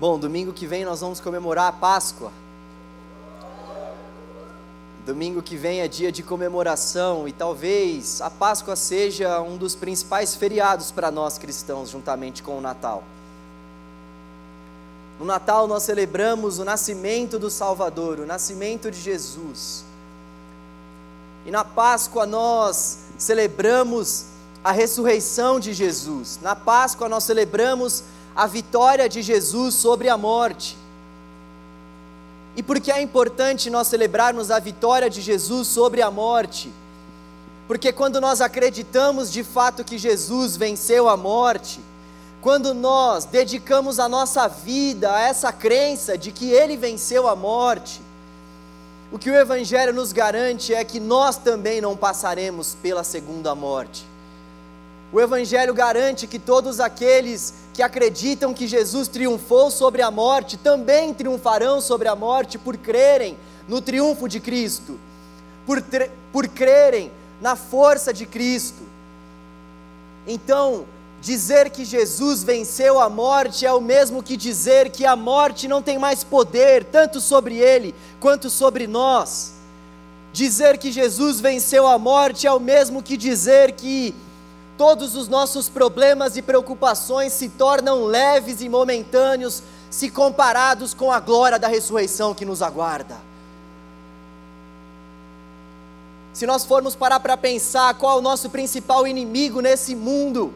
Bom, domingo que vem nós vamos comemorar a Páscoa. Domingo que vem é dia de comemoração e talvez a Páscoa seja um dos principais feriados para nós cristãos, juntamente com o Natal. No Natal nós celebramos o nascimento do Salvador, o nascimento de Jesus. E na Páscoa nós celebramos a ressurreição de Jesus. Na Páscoa nós celebramos a vitória de Jesus sobre a morte. E por que é importante nós celebrarmos a vitória de Jesus sobre a morte? Porque quando nós acreditamos de fato que Jesus venceu a morte, quando nós dedicamos a nossa vida a essa crença de que Ele venceu a morte, o que o Evangelho nos garante é que nós também não passaremos pela segunda morte. O Evangelho garante que todos aqueles que acreditam que Jesus triunfou sobre a morte também triunfarão sobre a morte por crerem no triunfo de Cristo, por, por crerem na força de Cristo. Então, dizer que Jesus venceu a morte é o mesmo que dizer que a morte não tem mais poder, tanto sobre ele quanto sobre nós. Dizer que Jesus venceu a morte é o mesmo que dizer que todos os nossos problemas e preocupações se tornam leves e momentâneos se comparados com a glória da ressurreição que nos aguarda. Se nós formos parar para pensar qual é o nosso principal inimigo nesse mundo,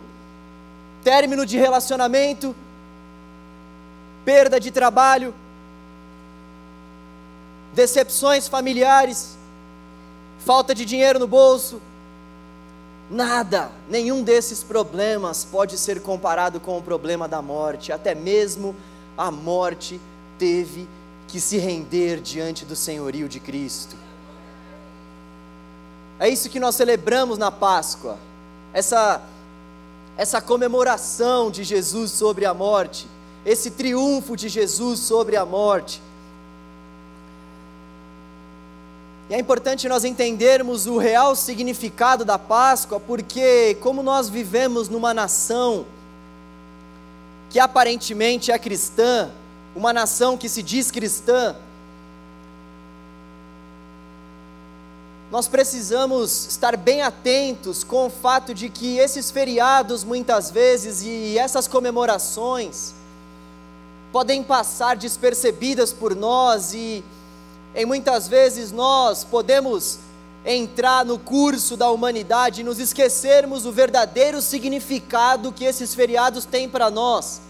término de relacionamento, perda de trabalho, decepções familiares, falta de dinheiro no bolso, Nada, nenhum desses problemas pode ser comparado com o problema da morte, até mesmo a morte teve que se render diante do senhorio de Cristo. É isso que nós celebramos na Páscoa, essa, essa comemoração de Jesus sobre a morte, esse triunfo de Jesus sobre a morte. E é importante nós entendermos o real significado da Páscoa, porque, como nós vivemos numa nação que aparentemente é cristã, uma nação que se diz cristã, nós precisamos estar bem atentos com o fato de que esses feriados, muitas vezes, e essas comemorações, podem passar despercebidas por nós e em muitas vezes nós podemos entrar no curso da humanidade e nos esquecermos do verdadeiro significado que esses feriados têm para nós.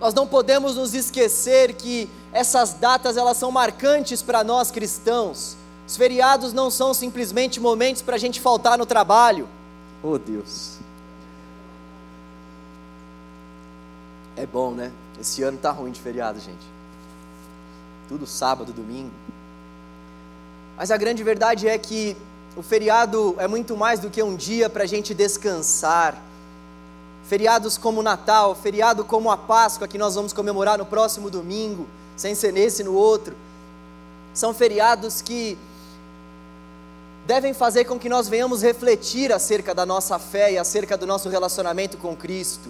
Nós não podemos nos esquecer que essas datas elas são marcantes para nós cristãos. Os feriados não são simplesmente momentos para a gente faltar no trabalho. Oh Deus. É bom, né? Esse ano tá ruim de feriado, gente tudo sábado, domingo. Mas a grande verdade é que o feriado é muito mais do que um dia para a gente descansar. Feriados como o Natal, feriado como a Páscoa, que nós vamos comemorar no próximo domingo, sem ser nesse no outro, são feriados que devem fazer com que nós venhamos refletir acerca da nossa fé e acerca do nosso relacionamento com Cristo.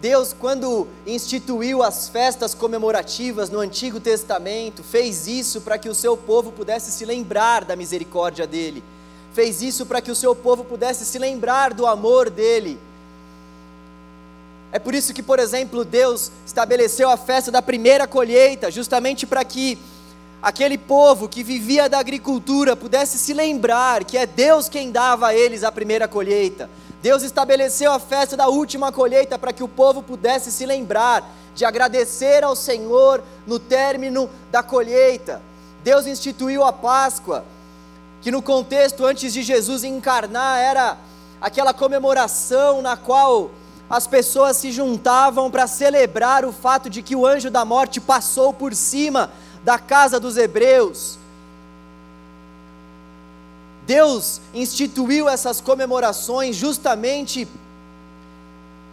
Deus, quando instituiu as festas comemorativas no Antigo Testamento, fez isso para que o seu povo pudesse se lembrar da misericórdia dele, fez isso para que o seu povo pudesse se lembrar do amor dele. É por isso que, por exemplo, Deus estabeleceu a festa da primeira colheita, justamente para que aquele povo que vivia da agricultura pudesse se lembrar que é Deus quem dava a eles a primeira colheita Deus estabeleceu a festa da última colheita para que o povo pudesse se lembrar de agradecer ao Senhor no término da colheita. Deus instituiu a Páscoa, que no contexto antes de Jesus encarnar era aquela comemoração na qual as pessoas se juntavam para celebrar o fato de que o anjo da morte passou por cima da casa dos hebreus. Deus instituiu essas comemorações justamente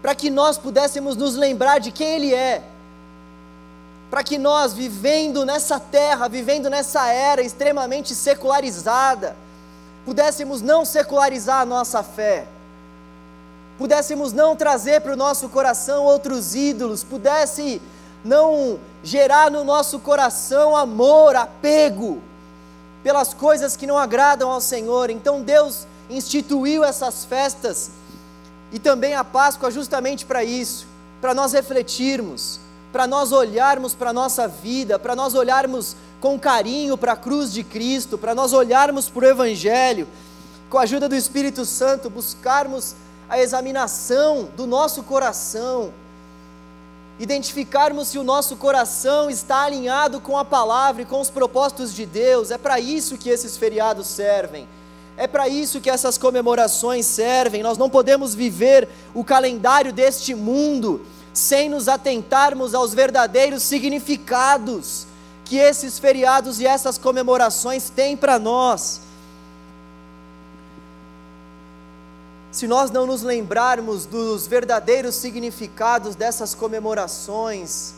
para que nós pudéssemos nos lembrar de quem Ele é, para que nós, vivendo nessa terra, vivendo nessa era extremamente secularizada, pudéssemos não secularizar a nossa fé, pudéssemos não trazer para o nosso coração outros ídolos, pudesse não gerar no nosso coração amor, apego pelas coisas que não agradam ao Senhor. Então Deus instituiu essas festas e também a Páscoa justamente para isso, para nós refletirmos, para nós olharmos para a nossa vida, para nós olharmos com carinho para a cruz de Cristo, para nós olharmos para o Evangelho, com a ajuda do Espírito Santo, buscarmos a examinação do nosso coração, identificarmos se o nosso coração está alinhado com a palavra e com os propósitos de Deus. É para isso que esses feriados servem. É para isso que essas comemorações servem. Nós não podemos viver o calendário deste mundo sem nos atentarmos aos verdadeiros significados que esses feriados e essas comemorações têm para nós. Se nós não nos lembrarmos dos verdadeiros significados dessas comemorações,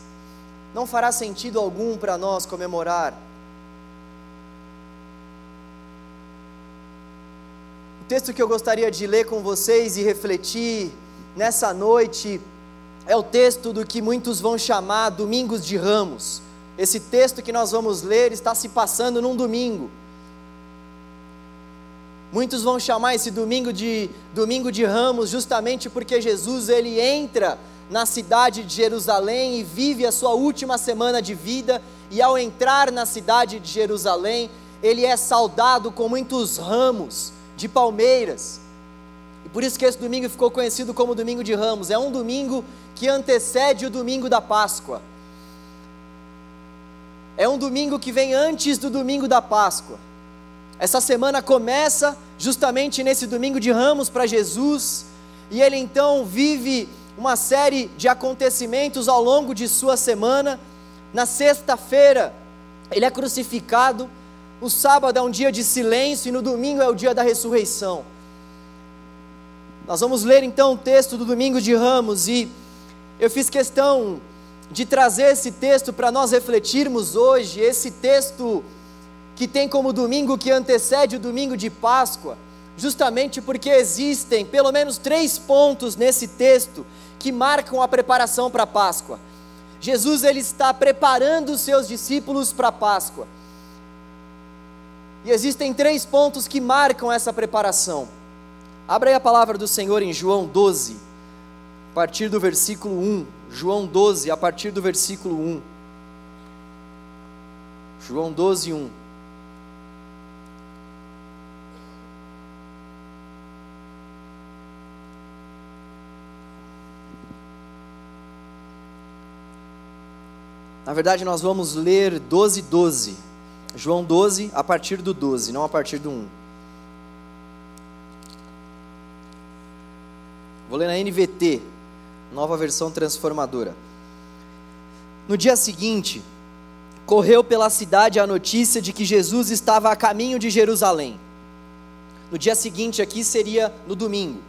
não fará sentido algum para nós comemorar. O texto que eu gostaria de ler com vocês e refletir nessa noite é o texto do que muitos vão chamar Domingos de Ramos. Esse texto que nós vamos ler está se passando num domingo. Muitos vão chamar esse domingo de domingo de Ramos justamente porque Jesus ele entra na cidade de Jerusalém e vive a sua última semana de vida e ao entrar na cidade de Jerusalém, ele é saudado com muitos ramos de palmeiras. E por isso que esse domingo ficou conhecido como domingo de Ramos. É um domingo que antecede o domingo da Páscoa. É um domingo que vem antes do domingo da Páscoa. Essa semana começa justamente nesse domingo de ramos para Jesus, e ele então vive uma série de acontecimentos ao longo de sua semana. Na sexta-feira, ele é crucificado, o sábado é um dia de silêncio e no domingo é o dia da ressurreição. Nós vamos ler então o texto do domingo de Ramos e eu fiz questão de trazer esse texto para nós refletirmos hoje, esse texto que tem como domingo que antecede o domingo de Páscoa, justamente porque existem pelo menos três pontos nesse texto que marcam a preparação para a Páscoa. Jesus ele está preparando os seus discípulos para a Páscoa. E existem três pontos que marcam essa preparação. Abra aí a palavra do Senhor em João 12, a partir do versículo 1. João 12, a partir do versículo 1. João 12, 1. Na verdade, nós vamos ler 12, 12. João 12, a partir do 12, não a partir do 1. Vou ler na NVT, nova versão transformadora. No dia seguinte, correu pela cidade a notícia de que Jesus estava a caminho de Jerusalém. No dia seguinte, aqui seria no domingo.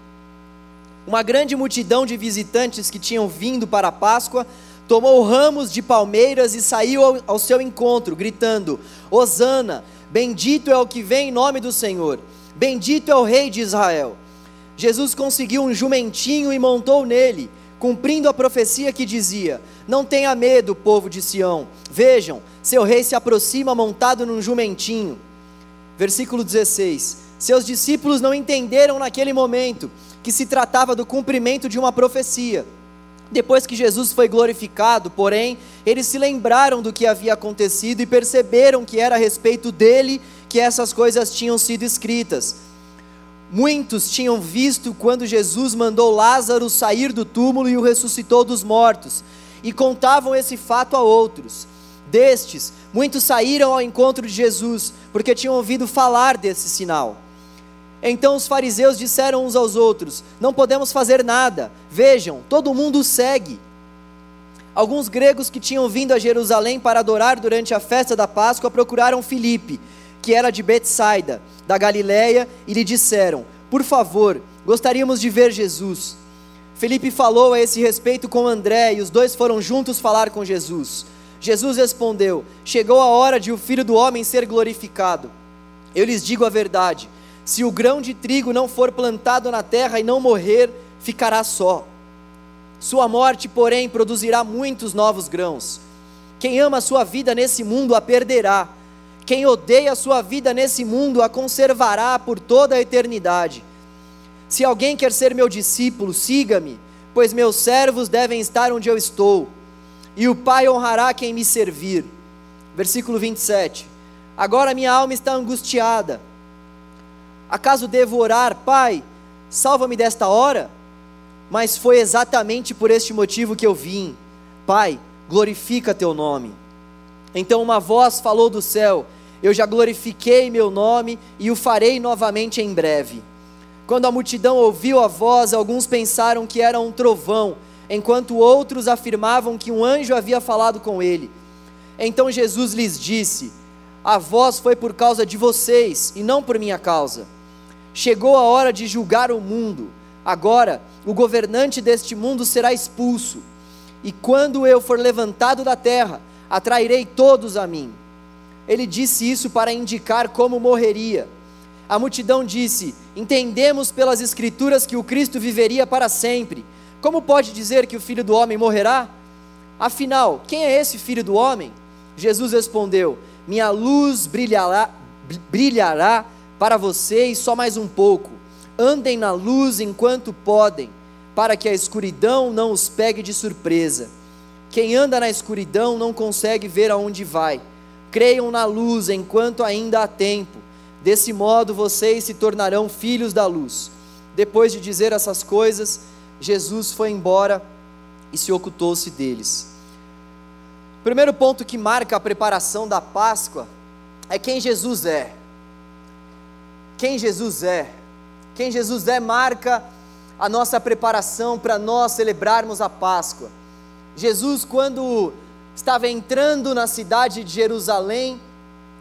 Uma grande multidão de visitantes que tinham vindo para a Páscoa tomou ramos de palmeiras e saiu ao, ao seu encontro, gritando: Hosana, bendito é o que vem em nome do Senhor, bendito é o Rei de Israel. Jesus conseguiu um jumentinho e montou nele, cumprindo a profecia que dizia: Não tenha medo, povo de Sião, vejam, seu rei se aproxima montado num jumentinho. Versículo 16: Seus discípulos não entenderam naquele momento que se tratava do cumprimento de uma profecia. Depois que Jesus foi glorificado, porém, eles se lembraram do que havia acontecido e perceberam que era a respeito dele que essas coisas tinham sido escritas. Muitos tinham visto quando Jesus mandou Lázaro sair do túmulo e o ressuscitou dos mortos, e contavam esse fato a outros. Destes, muitos saíram ao encontro de Jesus, porque tinham ouvido falar desse sinal. Então os fariseus disseram uns aos outros: Não podemos fazer nada. Vejam, todo mundo segue. Alguns gregos que tinham vindo a Jerusalém para adorar durante a festa da Páscoa procuraram Filipe, que era de Betsaida, da Galiléia, e lhe disseram: Por favor, gostaríamos de ver Jesus. Felipe falou a esse respeito com André e os dois foram juntos falar com Jesus. Jesus respondeu: Chegou a hora de o filho do homem ser glorificado. Eu lhes digo a verdade se o grão de trigo não for plantado na terra e não morrer, ficará só. Sua morte, porém, produzirá muitos novos grãos. Quem ama a sua vida nesse mundo a perderá. Quem odeia a sua vida nesse mundo a conservará por toda a eternidade. Se alguém quer ser meu discípulo, siga-me, pois meus servos devem estar onde eu estou, e o Pai honrará quem me servir. Versículo 27. Agora minha alma está angustiada. Acaso devo orar, Pai, salva-me desta hora? Mas foi exatamente por este motivo que eu vim. Pai, glorifica teu nome. Então uma voz falou do céu: Eu já glorifiquei meu nome e o farei novamente em breve. Quando a multidão ouviu a voz, alguns pensaram que era um trovão, enquanto outros afirmavam que um anjo havia falado com ele. Então Jesus lhes disse: A voz foi por causa de vocês e não por minha causa. Chegou a hora de julgar o mundo. Agora, o governante deste mundo será expulso. E quando eu for levantado da terra, atrairei todos a mim. Ele disse isso para indicar como morreria. A multidão disse: Entendemos pelas Escrituras que o Cristo viveria para sempre. Como pode dizer que o filho do homem morrerá? Afinal, quem é esse filho do homem? Jesus respondeu: Minha luz brilhará, brilhará para vocês só mais um pouco. Andem na luz enquanto podem, para que a escuridão não os pegue de surpresa. Quem anda na escuridão não consegue ver aonde vai. Creiam na luz enquanto ainda há tempo. Desse modo vocês se tornarão filhos da luz. Depois de dizer essas coisas, Jesus foi embora e se ocultou-se deles. O primeiro ponto que marca a preparação da Páscoa é quem Jesus é. Quem Jesus é. Quem Jesus é marca a nossa preparação para nós celebrarmos a Páscoa. Jesus, quando estava entrando na cidade de Jerusalém,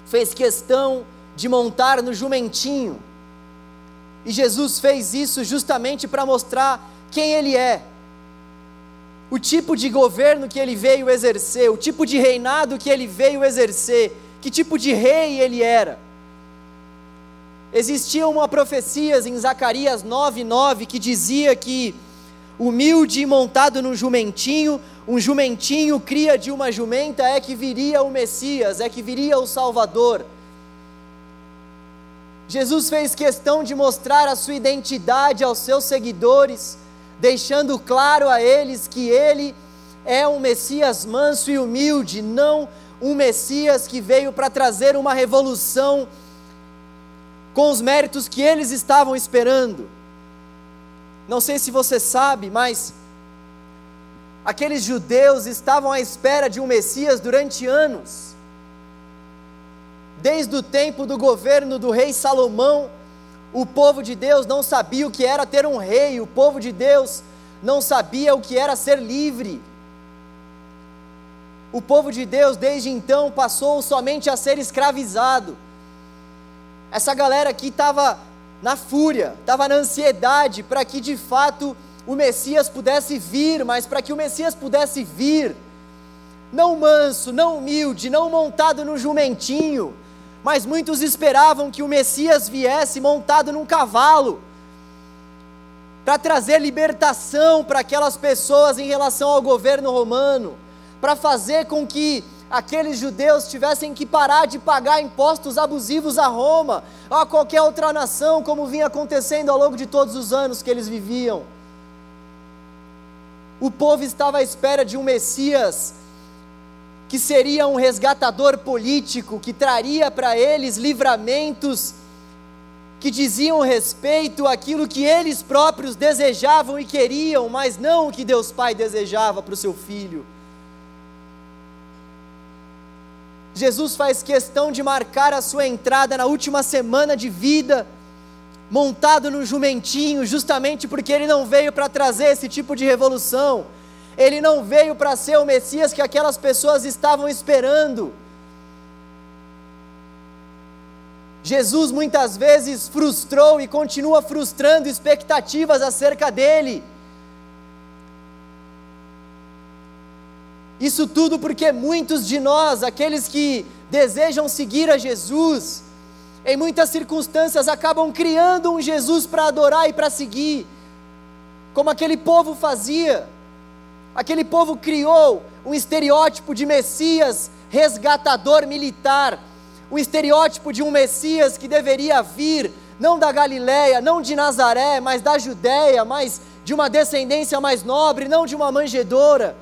fez questão de montar no jumentinho. E Jesus fez isso justamente para mostrar quem Ele é, o tipo de governo que Ele veio exercer, o tipo de reinado que Ele veio exercer, que tipo de rei Ele era. Existia uma profecia em Zacarias 9:9 que dizia que humilde e montado no jumentinho, um jumentinho cria de uma jumenta é que viria o Messias, é que viria o Salvador. Jesus fez questão de mostrar a sua identidade aos seus seguidores, deixando claro a eles que ele é um Messias manso e humilde, não um Messias que veio para trazer uma revolução com os méritos que eles estavam esperando. Não sei se você sabe, mas aqueles judeus estavam à espera de um Messias durante anos. Desde o tempo do governo do rei Salomão, o povo de Deus não sabia o que era ter um rei, o povo de Deus não sabia o que era ser livre. O povo de Deus, desde então, passou somente a ser escravizado. Essa galera aqui estava na fúria, estava na ansiedade para que de fato o Messias pudesse vir, mas para que o Messias pudesse vir, não manso, não humilde, não montado no jumentinho, mas muitos esperavam que o Messias viesse montado num cavalo, para trazer libertação para aquelas pessoas em relação ao governo romano, para fazer com que aqueles judeus tivessem que parar de pagar impostos abusivos a Roma, ou a qualquer outra nação, como vinha acontecendo ao longo de todos os anos que eles viviam. O povo estava à espera de um Messias que seria um resgatador político, que traria para eles livramentos que diziam respeito àquilo que eles próprios desejavam e queriam, mas não o que Deus Pai desejava para o seu filho. Jesus faz questão de marcar a sua entrada na última semana de vida, montado no jumentinho, justamente porque ele não veio para trazer esse tipo de revolução, ele não veio para ser o Messias que aquelas pessoas estavam esperando. Jesus muitas vezes frustrou e continua frustrando expectativas acerca dele. Isso tudo porque muitos de nós, aqueles que desejam seguir a Jesus, em muitas circunstâncias acabam criando um Jesus para adorar e para seguir, como aquele povo fazia. Aquele povo criou um estereótipo de Messias resgatador militar, um estereótipo de um Messias que deveria vir não da Galiléia, não de Nazaré, mas da Judéia, mas de uma descendência mais nobre, não de uma manjedora.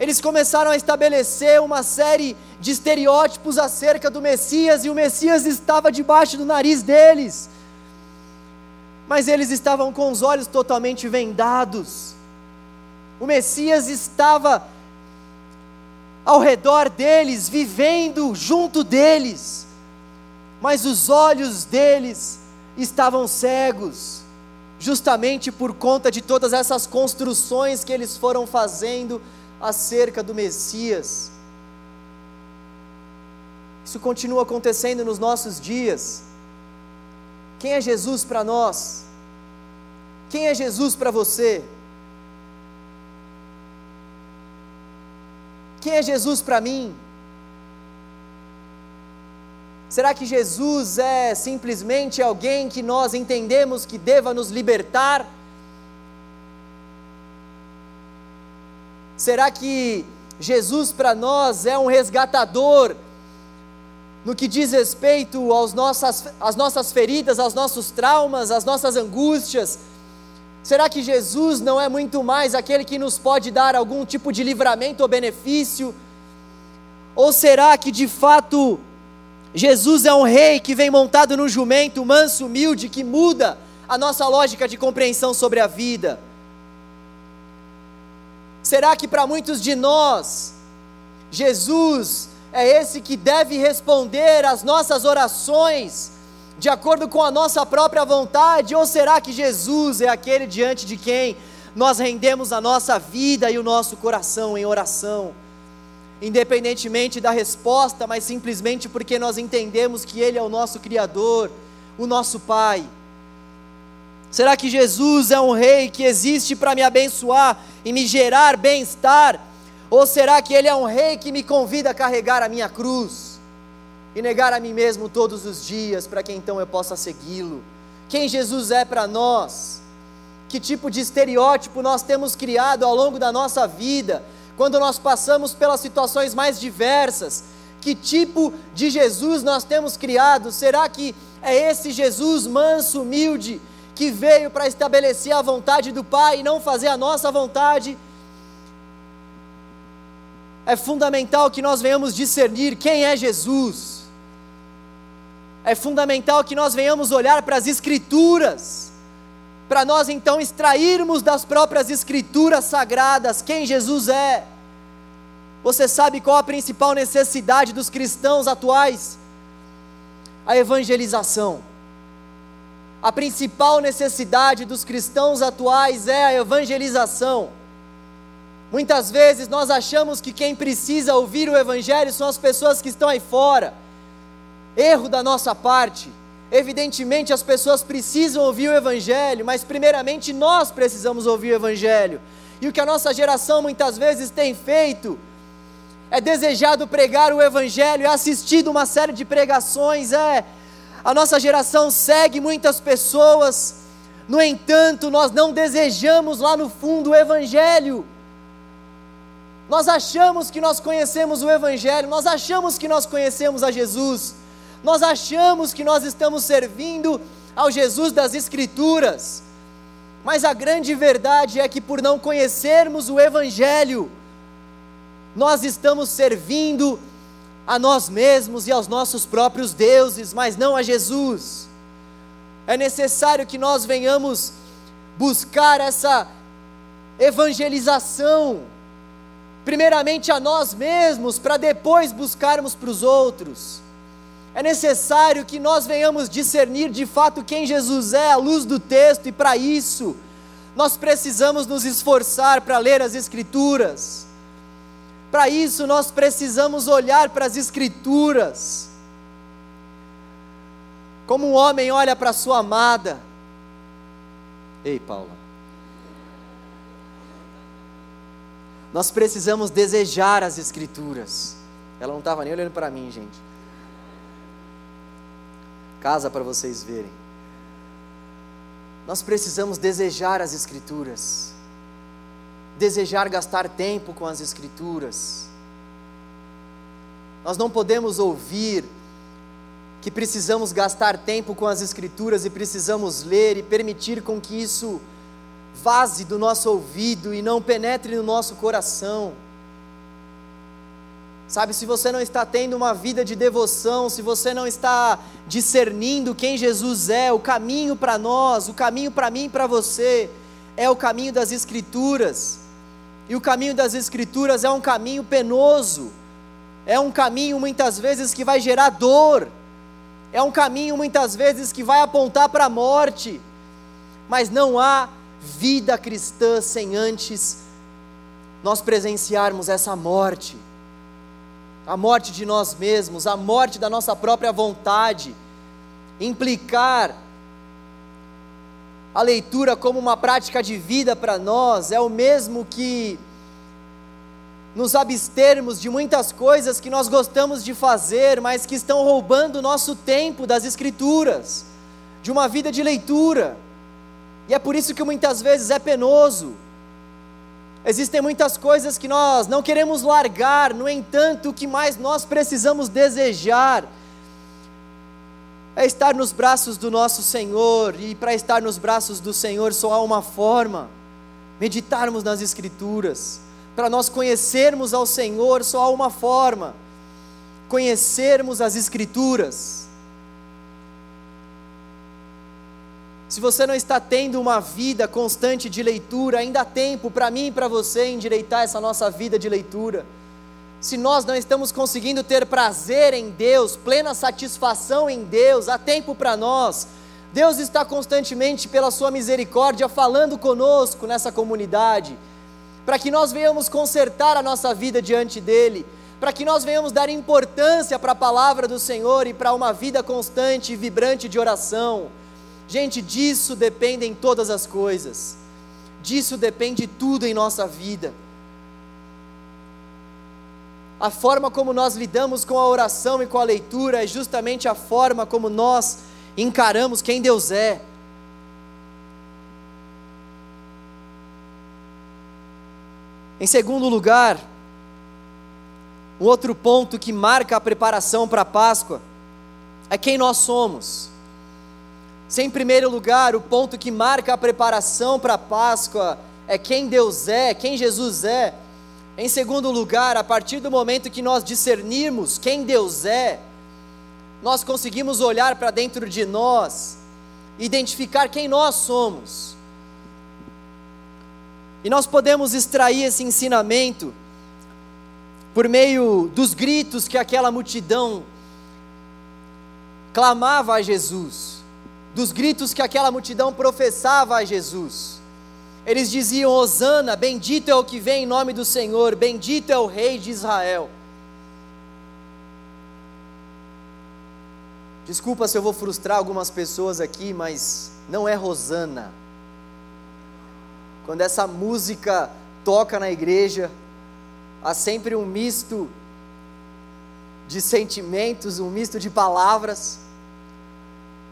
Eles começaram a estabelecer uma série de estereótipos acerca do Messias e o Messias estava debaixo do nariz deles. Mas eles estavam com os olhos totalmente vendados. O Messias estava ao redor deles, vivendo junto deles, mas os olhos deles estavam cegos, justamente por conta de todas essas construções que eles foram fazendo acerca do Messias. Isso continua acontecendo nos nossos dias. Quem é Jesus para nós? Quem é Jesus para você? Quem é Jesus para mim? Será que Jesus é simplesmente alguém que nós entendemos que deva nos libertar? Será que Jesus para nós é um resgatador no que diz respeito aos nossas, às nossas feridas, aos nossos traumas, às nossas angústias? Será que Jesus não é muito mais aquele que nos pode dar algum tipo de livramento ou benefício? Ou será que de fato Jesus é um rei que vem montado no jumento, manso, humilde, que muda a nossa lógica de compreensão sobre a vida? Será que para muitos de nós, Jesus é esse que deve responder às nossas orações de acordo com a nossa própria vontade? Ou será que Jesus é aquele diante de quem nós rendemos a nossa vida e o nosso coração em oração? Independentemente da resposta, mas simplesmente porque nós entendemos que Ele é o nosso Criador, o nosso Pai. Será que Jesus é um rei que existe para me abençoar e me gerar bem-estar? Ou será que Ele é um rei que me convida a carregar a minha cruz? e negar a mim mesmo todos os dias, para que então eu possa segui-lo. Quem Jesus é para nós? Que tipo de estereótipo nós temos criado ao longo da nossa vida, quando nós passamos pelas situações mais diversas? Que tipo de Jesus nós temos criado? Será que é esse Jesus manso, humilde, que veio para estabelecer a vontade do Pai e não fazer a nossa vontade? É fundamental que nós venhamos discernir quem é Jesus é fundamental que nós venhamos olhar para as Escrituras, para nós então extrairmos das próprias Escrituras sagradas quem Jesus é. Você sabe qual a principal necessidade dos cristãos atuais? A evangelização. A principal necessidade dos cristãos atuais é a evangelização. Muitas vezes nós achamos que quem precisa ouvir o Evangelho são as pessoas que estão aí fora erro da nossa parte. Evidentemente, as pessoas precisam ouvir o Evangelho, mas primeiramente nós precisamos ouvir o Evangelho. E o que a nossa geração muitas vezes tem feito é desejado pregar o Evangelho, é assistido uma série de pregações, é. A nossa geração segue muitas pessoas, no entanto, nós não desejamos lá no fundo o Evangelho. Nós achamos que nós conhecemos o Evangelho, nós achamos que nós conhecemos a Jesus, nós achamos que nós estamos servindo ao Jesus das Escrituras, mas a grande verdade é que por não conhecermos o Evangelho, nós estamos servindo a nós mesmos e aos nossos próprios deuses, mas não a Jesus. É necessário que nós venhamos buscar essa evangelização, primeiramente a nós mesmos, para depois buscarmos para os outros. É necessário que nós venhamos discernir de fato quem Jesus é à luz do texto, e para isso, nós precisamos nos esforçar para ler as Escrituras. Para isso, nós precisamos olhar para as Escrituras. Como um homem olha para sua amada. Ei, Paula. Nós precisamos desejar as Escrituras. Ela não estava nem olhando para mim, gente casa para vocês verem. nós precisamos desejar as Escrituras, desejar gastar tempo com as Escrituras. Nós não podemos ouvir que precisamos gastar tempo com as Escrituras e precisamos ler e permitir com que isso vaze do nosso ouvido e não penetre no nosso coração. Sabe, se você não está tendo uma vida de devoção, se você não está discernindo quem Jesus é, o caminho para nós, o caminho para mim e para você, é o caminho das Escrituras. E o caminho das Escrituras é um caminho penoso, é um caminho muitas vezes que vai gerar dor, é um caminho muitas vezes que vai apontar para a morte, mas não há vida cristã sem antes nós presenciarmos essa morte. A morte de nós mesmos, a morte da nossa própria vontade, implicar a leitura como uma prática de vida para nós é o mesmo que nos abstermos de muitas coisas que nós gostamos de fazer, mas que estão roubando o nosso tempo das Escrituras, de uma vida de leitura. E é por isso que muitas vezes é penoso, Existem muitas coisas que nós não queremos largar, no entanto, o que mais nós precisamos desejar é estar nos braços do nosso Senhor, e para estar nos braços do Senhor só há uma forma: meditarmos nas Escrituras. Para nós conhecermos ao Senhor só há uma forma: conhecermos as Escrituras. Se você não está tendo uma vida constante de leitura, ainda há tempo para mim e para você endireitar essa nossa vida de leitura. Se nós não estamos conseguindo ter prazer em Deus, plena satisfação em Deus, há tempo para nós. Deus está constantemente, pela Sua misericórdia, falando conosco nessa comunidade, para que nós venhamos consertar a nossa vida diante dEle, para que nós venhamos dar importância para a palavra do Senhor e para uma vida constante e vibrante de oração. Gente, disso dependem todas as coisas, disso depende tudo em nossa vida. A forma como nós lidamos com a oração e com a leitura é justamente a forma como nós encaramos quem Deus é. Em segundo lugar, um outro ponto que marca a preparação para a Páscoa é quem nós somos. Se em primeiro lugar o ponto que marca a preparação para a Páscoa é quem Deus é, quem Jesus é, em segundo lugar, a partir do momento que nós discernirmos quem Deus é, nós conseguimos olhar para dentro de nós, identificar quem nós somos. E nós podemos extrair esse ensinamento por meio dos gritos que aquela multidão clamava a Jesus dos gritos que aquela multidão professava a Jesus. Eles diziam: Hosana, bendito é o que vem em nome do Senhor, bendito é o Rei de Israel. Desculpa se eu vou frustrar algumas pessoas aqui, mas não é Rosana. Quando essa música toca na igreja, há sempre um misto de sentimentos, um misto de palavras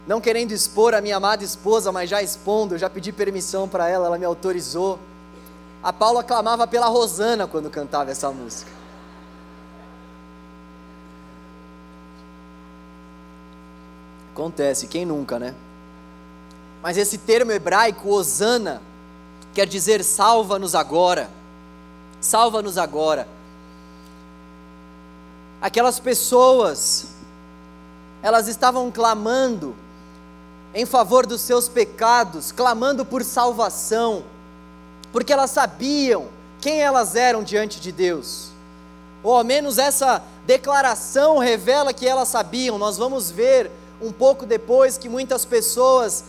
não querendo expor a minha amada esposa, mas já expondo, já pedi permissão para ela, ela me autorizou. A Paula clamava pela Rosana quando cantava essa música. Acontece, quem nunca, né? Mas esse termo hebraico, Osana, quer dizer salva-nos agora. Salva-nos agora. Aquelas pessoas, elas estavam clamando em favor dos seus pecados, clamando por salvação, porque elas sabiam quem elas eram diante de Deus. Ou ao menos essa declaração revela que elas sabiam. Nós vamos ver um pouco depois que muitas pessoas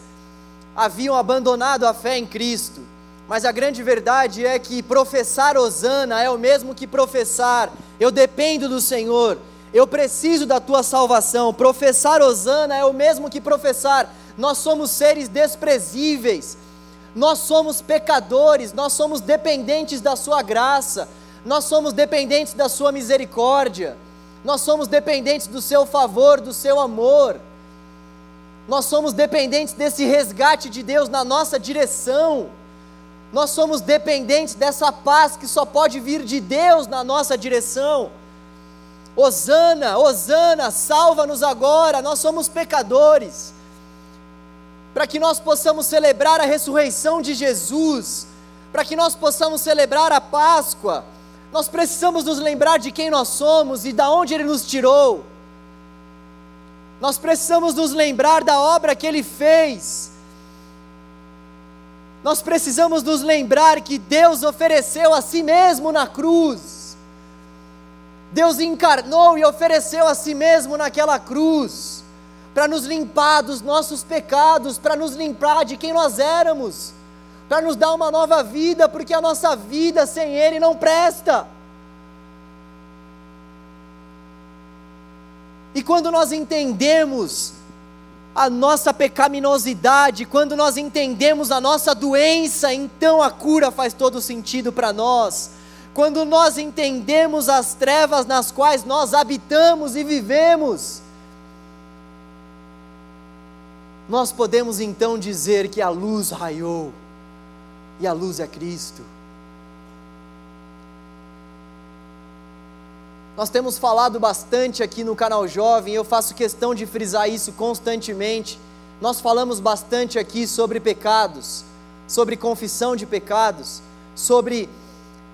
haviam abandonado a fé em Cristo. Mas a grande verdade é que professar Osana é o mesmo que professar: eu dependo do Senhor, eu preciso da tua salvação. Professar Osana é o mesmo que professar: nós somos seres desprezíveis, nós somos pecadores, nós somos dependentes da Sua graça, nós somos dependentes da Sua misericórdia, nós somos dependentes do Seu favor, do Seu amor. Nós somos dependentes desse resgate de Deus na nossa direção. Nós somos dependentes dessa paz que só pode vir de Deus na nossa direção. Osana, Osana, salva-nos agora, nós somos pecadores. Para que nós possamos celebrar a ressurreição de Jesus, para que nós possamos celebrar a Páscoa, nós precisamos nos lembrar de quem nós somos e da onde Ele nos tirou. Nós precisamos nos lembrar da obra que Ele fez. Nós precisamos nos lembrar que Deus ofereceu a si mesmo na cruz. Deus encarnou e ofereceu a si mesmo naquela cruz, para nos limpar dos nossos pecados, para nos limpar de quem nós éramos para nos dar uma nova vida, porque a nossa vida sem Ele não presta. E quando nós entendemos a nossa pecaminosidade, quando nós entendemos a nossa doença, então a cura faz todo sentido para nós. Quando nós entendemos as trevas nas quais nós habitamos e vivemos, nós podemos então dizer que a luz raiou e a luz é Cristo. Nós temos falado bastante aqui no canal Jovem, eu faço questão de frisar isso constantemente. Nós falamos bastante aqui sobre pecados, sobre confissão de pecados, sobre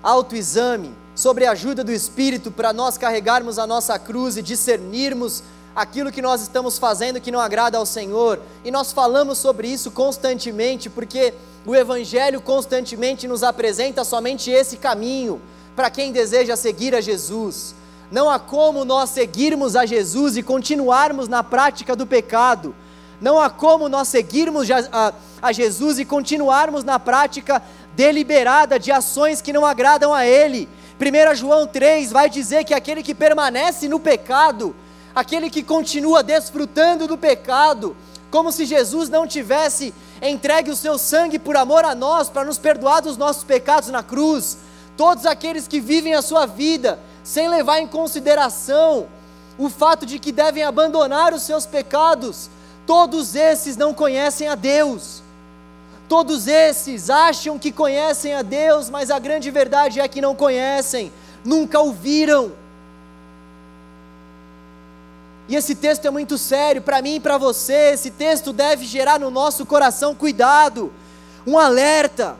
autoexame, sobre a ajuda do Espírito para nós carregarmos a nossa cruz e discernirmos aquilo que nós estamos fazendo que não agrada ao Senhor. E nós falamos sobre isso constantemente, porque o Evangelho constantemente nos apresenta somente esse caminho para quem deseja seguir a Jesus. Não há como nós seguirmos a Jesus e continuarmos na prática do pecado. Não há como nós seguirmos a, Jesus e continuarmos na prática deliberada de ações que não agradam a Ele. 1 João 3 vai dizer que aquele que permanece no pecado, aquele que continua desfrutando do pecado, como se Jesus não tivesse entregue o seu sangue por amor a nós, para nos perdoar dos nossos pecados na cruz. Todos aqueles que vivem a sua vida sem levar em consideração o fato de que devem abandonar os seus pecados, todos esses não conhecem a Deus. Todos esses acham que conhecem a Deus, mas a grande verdade é que não conhecem, nunca ouviram. E esse texto é muito sério para mim e para você. Esse texto deve gerar no nosso coração cuidado, um alerta.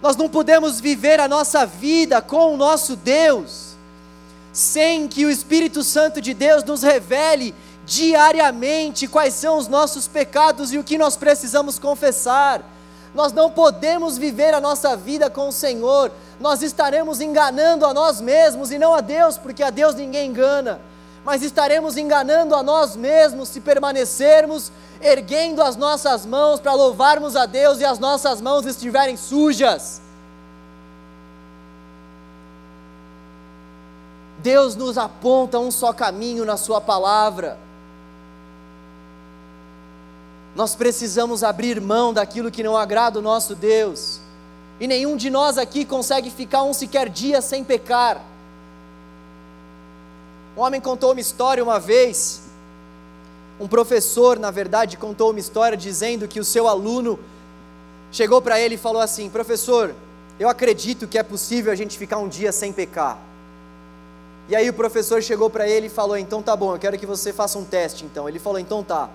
Nós não podemos viver a nossa vida com o nosso Deus sem que o Espírito Santo de Deus nos revele diariamente quais são os nossos pecados e o que nós precisamos confessar. Nós não podemos viver a nossa vida com o Senhor nós estaremos enganando a nós mesmos e não a Deus, porque a Deus ninguém engana, mas estaremos enganando a nós mesmos se permanecermos erguendo as nossas mãos para louvarmos a Deus e as nossas mãos estiverem sujas. Deus nos aponta um só caminho na Sua palavra. Nós precisamos abrir mão daquilo que não agrada o nosso Deus e nenhum de nós aqui consegue ficar um sequer dia sem pecar. Um homem contou uma história uma vez, um professor, na verdade, contou uma história dizendo que o seu aluno chegou para ele e falou assim: Professor, eu acredito que é possível a gente ficar um dia sem pecar. E aí o professor chegou para ele e falou: Então tá bom, eu quero que você faça um teste. Então ele falou: Então tá,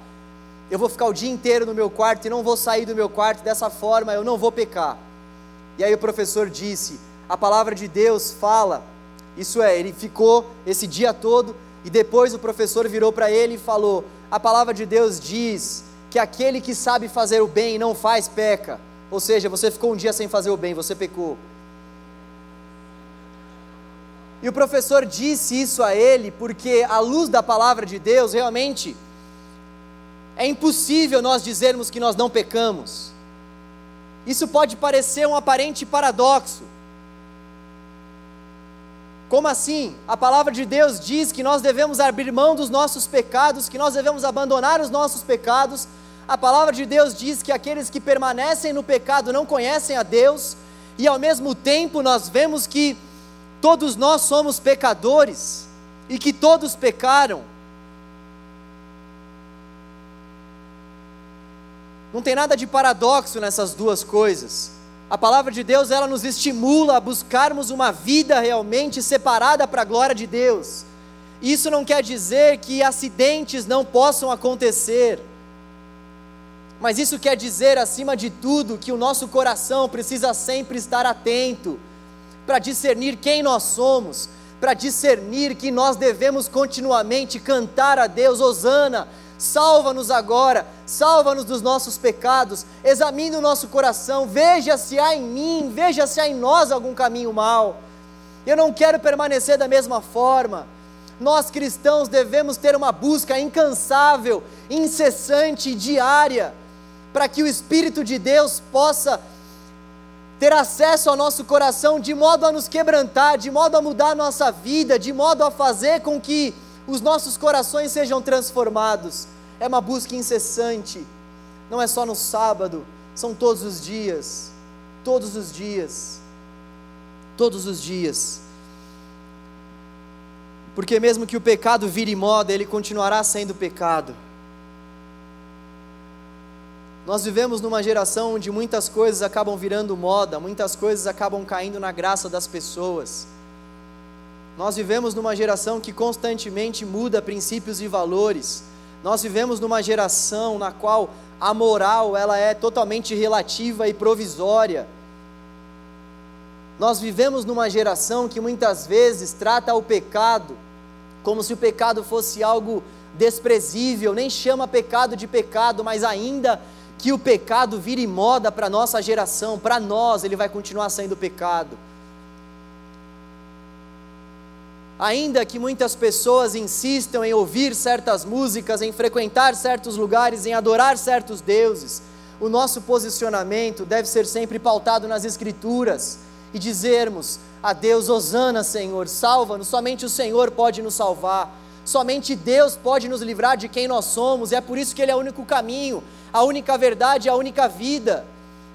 eu vou ficar o dia inteiro no meu quarto e não vou sair do meu quarto, dessa forma eu não vou pecar. E aí o professor disse: a palavra de Deus fala, isso é, ele ficou esse dia todo e depois o professor virou para ele e falou: a palavra de Deus diz que aquele que sabe fazer o bem e não faz peca. Ou seja, você ficou um dia sem fazer o bem, você pecou. E o professor disse isso a ele porque, à luz da palavra de Deus, realmente é impossível nós dizermos que nós não pecamos. Isso pode parecer um aparente paradoxo. Como assim? A palavra de Deus diz que nós devemos abrir mão dos nossos pecados, que nós devemos abandonar os nossos pecados. A palavra de Deus diz que aqueles que permanecem no pecado não conhecem a Deus, e ao mesmo tempo nós vemos que todos nós somos pecadores e que todos pecaram. Não tem nada de paradoxo nessas duas coisas. A palavra de Deus, ela nos estimula a buscarmos uma vida realmente separada para a glória de Deus. Isso não quer dizer que acidentes não possam acontecer. Mas isso quer dizer, acima de tudo, que o nosso coração precisa sempre estar atento para discernir quem nós somos, para discernir que nós devemos continuamente cantar a Deus, Osana, salva-nos agora, salva-nos dos nossos pecados, examine o nosso coração, veja se há em mim, veja se há em nós algum caminho mal. Eu não quero permanecer da mesma forma. Nós cristãos devemos ter uma busca incansável, incessante diária, para que o Espírito de Deus possa ter acesso ao nosso coração de modo a nos quebrantar, de modo a mudar a nossa vida, de modo a fazer com que os nossos corações sejam transformados. É uma busca incessante, não é só no sábado, são todos os dias, todos os dias, todos os dias. Porque mesmo que o pecado vire moda, ele continuará sendo pecado. Nós vivemos numa geração onde muitas coisas acabam virando moda, muitas coisas acabam caindo na graça das pessoas. Nós vivemos numa geração que constantemente muda princípios e valores. Nós vivemos numa geração na qual a moral ela é totalmente relativa e provisória. Nós vivemos numa geração que muitas vezes trata o pecado como se o pecado fosse algo desprezível, nem chama pecado de pecado, mas ainda que o pecado vire moda para nossa geração, para nós ele vai continuar sendo pecado. Ainda que muitas pessoas insistam em ouvir certas músicas, em frequentar certos lugares, em adorar certos deuses, o nosso posicionamento deve ser sempre pautado nas Escrituras e dizermos a Deus: Hosana, Senhor, salva-nos, somente o Senhor pode nos salvar. Somente Deus pode nos livrar de quem nós somos, e é por isso que Ele é o único caminho, a única verdade, a única vida.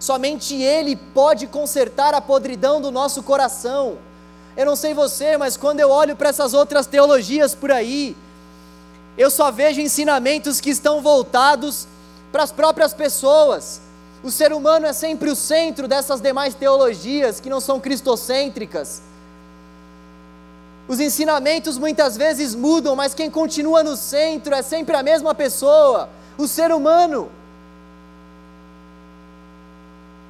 Somente Ele pode consertar a podridão do nosso coração. Eu não sei você, mas quando eu olho para essas outras teologias por aí, eu só vejo ensinamentos que estão voltados para as próprias pessoas. O ser humano é sempre o centro dessas demais teologias que não são cristocêntricas. Os ensinamentos muitas vezes mudam, mas quem continua no centro é sempre a mesma pessoa, o ser humano.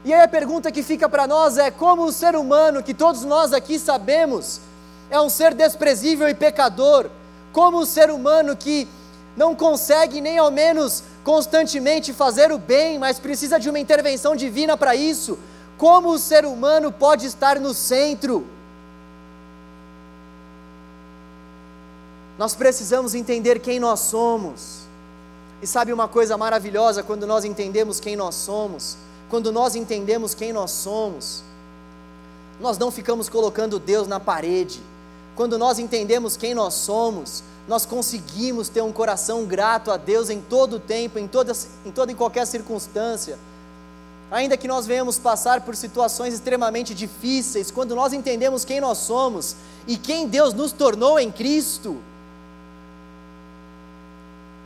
E aí a pergunta que fica para nós é: como o ser humano, que todos nós aqui sabemos, é um ser desprezível e pecador, como o ser humano que não consegue nem ao menos constantemente fazer o bem, mas precisa de uma intervenção divina para isso, como o ser humano pode estar no centro? Nós precisamos entender quem nós somos. E sabe uma coisa maravilhosa quando nós entendemos quem nós somos? Quando nós entendemos quem nós somos, nós não ficamos colocando Deus na parede. Quando nós entendemos quem nós somos, nós conseguimos ter um coração grato a Deus em todo o tempo, em toda, em toda e qualquer circunstância. Ainda que nós venhamos passar por situações extremamente difíceis, quando nós entendemos quem nós somos e quem Deus nos tornou em Cristo,